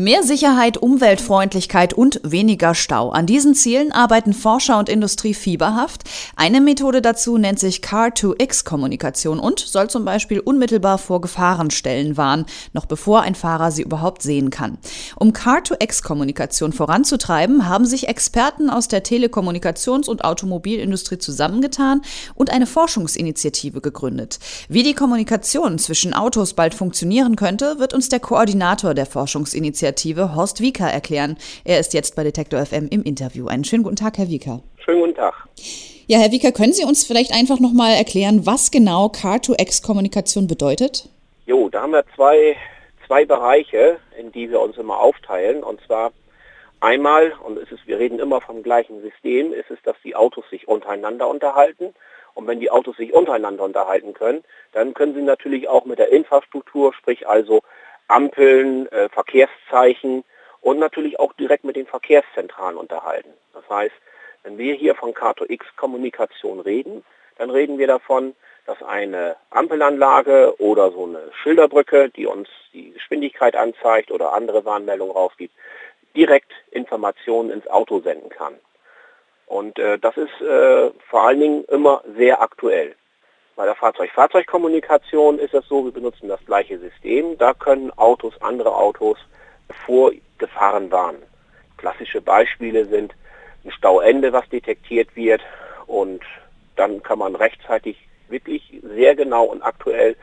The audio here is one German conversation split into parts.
Mehr Sicherheit, Umweltfreundlichkeit und weniger Stau. An diesen Zielen arbeiten Forscher und Industrie fieberhaft. Eine Methode dazu nennt sich Car-to-X-Kommunikation und soll zum Beispiel unmittelbar vor Gefahrenstellen warnen, noch bevor ein Fahrer sie überhaupt sehen kann. Um Car-to-X-Kommunikation voranzutreiben, haben sich Experten aus der Telekommunikations- und Automobilindustrie zusammengetan und eine Forschungsinitiative gegründet. Wie die Kommunikation zwischen Autos bald funktionieren könnte, wird uns der Koordinator der Forschungsinitiative Initiative Horst Wieker erklären. Er ist jetzt bei Detektor FM im Interview. Einen schönen guten Tag, Herr Wieker. Schönen guten Tag. Ja, Herr Wieker, können Sie uns vielleicht einfach nochmal erklären, was genau Car-to-X-Kommunikation bedeutet? Jo, da haben wir zwei, zwei Bereiche, in die wir uns immer aufteilen. Und zwar einmal, und es ist, wir reden immer vom gleichen System, ist es, dass die Autos sich untereinander unterhalten. Und wenn die Autos sich untereinander unterhalten können, dann können sie natürlich auch mit der Infrastruktur, sprich also Ampeln, äh, Verkehrszeichen und natürlich auch direkt mit den Verkehrszentralen unterhalten. Das heißt, wenn wir hier von K2X-Kommunikation reden, dann reden wir davon, dass eine Ampelanlage oder so eine Schilderbrücke, die uns die Geschwindigkeit anzeigt oder andere Warnmeldungen rausgibt, direkt Informationen ins Auto senden kann. Und äh, das ist äh, vor allen Dingen immer sehr aktuell. Bei der Fahrzeug-Fahrzeug-Kommunikation ist es so, wir benutzen das gleiche System. Da können Autos, andere Autos vor Gefahren warnen. Klassische Beispiele sind ein Stauende, was detektiert wird und dann kann man rechtzeitig wirklich sehr genau und aktuell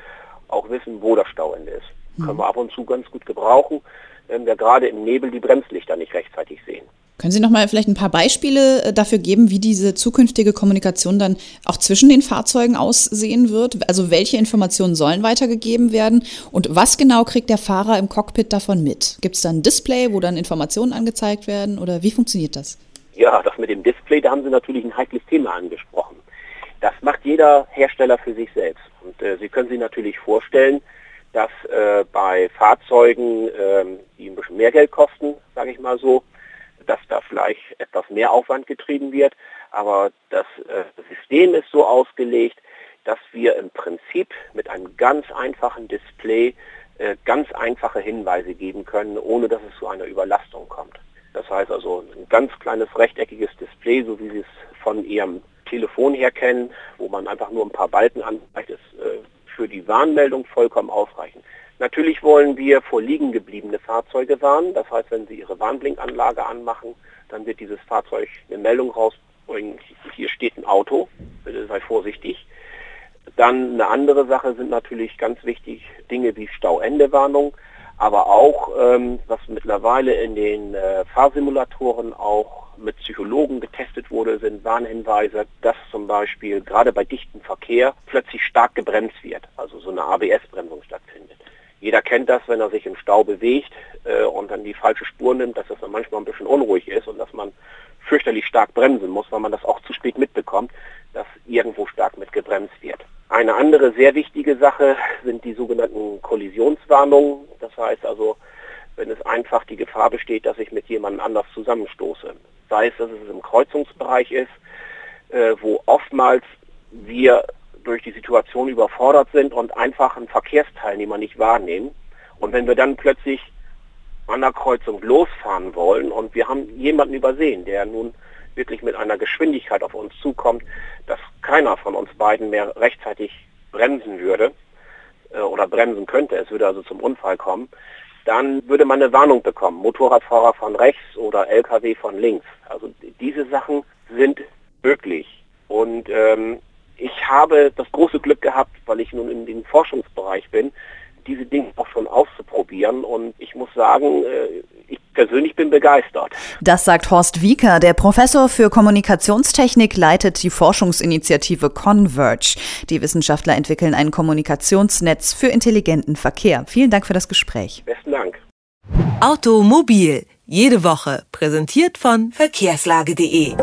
auch wissen, wo das Stauende ist. Mhm. Können wir ab und zu ganz gut gebrauchen, wenn wir gerade im Nebel die Bremslichter nicht rechtzeitig sehen. Können Sie noch mal vielleicht ein paar Beispiele äh, dafür geben, wie diese zukünftige Kommunikation dann auch zwischen den Fahrzeugen aussehen wird? Also welche Informationen sollen weitergegeben werden und was genau kriegt der Fahrer im Cockpit davon mit? Gibt es da ein Display, wo dann Informationen angezeigt werden oder wie funktioniert das? Ja, das mit dem Display, da haben Sie natürlich ein heikles Thema angesprochen. Das macht jeder Hersteller für sich selbst. Und äh, Sie können sich natürlich vorstellen, dass äh, bei Fahrzeugen, äh, die ein bisschen mehr Geld kosten, sage ich mal so, dass da vielleicht etwas mehr Aufwand getrieben wird. Aber das äh, System ist so ausgelegt, dass wir im Prinzip mit einem ganz einfachen Display äh, ganz einfache Hinweise geben können, ohne dass es zu einer Überlastung kommt. Das heißt also ein ganz kleines rechteckiges Display, so wie Sie es von Ihrem Telefon her kennen, wo man einfach nur ein paar Balken anzeigt, ist äh, für die Warnmeldung vollkommen ausreichend. Natürlich wollen wir vor liegen gebliebene Fahrzeuge warnen. Das heißt, wenn Sie Ihre Warnblinkanlage anmachen, dann wird dieses Fahrzeug eine Meldung rausbringen, hier steht ein Auto, bitte sei vorsichtig. Dann eine andere Sache sind natürlich ganz wichtig Dinge wie Stauendewarnung, aber auch, ähm, was mittlerweile in den äh, Fahrsimulatoren auch mit Psychologen getestet wurde, sind Warnhinweise, dass zum Beispiel gerade bei dichtem Verkehr plötzlich stark gebremst wird, also so eine ABS-Bremsung. Jeder kennt das, wenn er sich im Stau bewegt äh, und dann die falsche Spur nimmt, dass das dann manchmal ein bisschen unruhig ist und dass man fürchterlich stark bremsen muss, weil man das auch zu spät mitbekommt, dass irgendwo stark mit gebremst wird. Eine andere sehr wichtige Sache sind die sogenannten Kollisionswarnungen. Das heißt also, wenn es einfach die Gefahr besteht, dass ich mit jemandem anders zusammenstoße. Sei es, dass es im Kreuzungsbereich ist, äh, wo oftmals wir durch die Situation überfordert sind und einfach einen Verkehrsteilnehmer nicht wahrnehmen. Und wenn wir dann plötzlich an der Kreuzung losfahren wollen und wir haben jemanden übersehen, der nun wirklich mit einer Geschwindigkeit auf uns zukommt, dass keiner von uns beiden mehr rechtzeitig bremsen würde äh, oder bremsen könnte, es würde also zum Unfall kommen, dann würde man eine Warnung bekommen, Motorradfahrer von rechts oder Lkw von links. Also diese Sachen sind möglich. Und ähm, ich habe das große Glück gehabt, weil ich nun in dem Forschungsbereich bin, diese Dinge auch schon auszuprobieren. Und ich muss sagen, äh, ich persönlich bin begeistert. Das sagt Horst Wieker. Der Professor für Kommunikationstechnik leitet die Forschungsinitiative Converge. Die Wissenschaftler entwickeln ein Kommunikationsnetz für intelligenten Verkehr. Vielen Dank für das Gespräch. Besten Dank. Automobil. Jede Woche. Präsentiert von verkehrslage.de.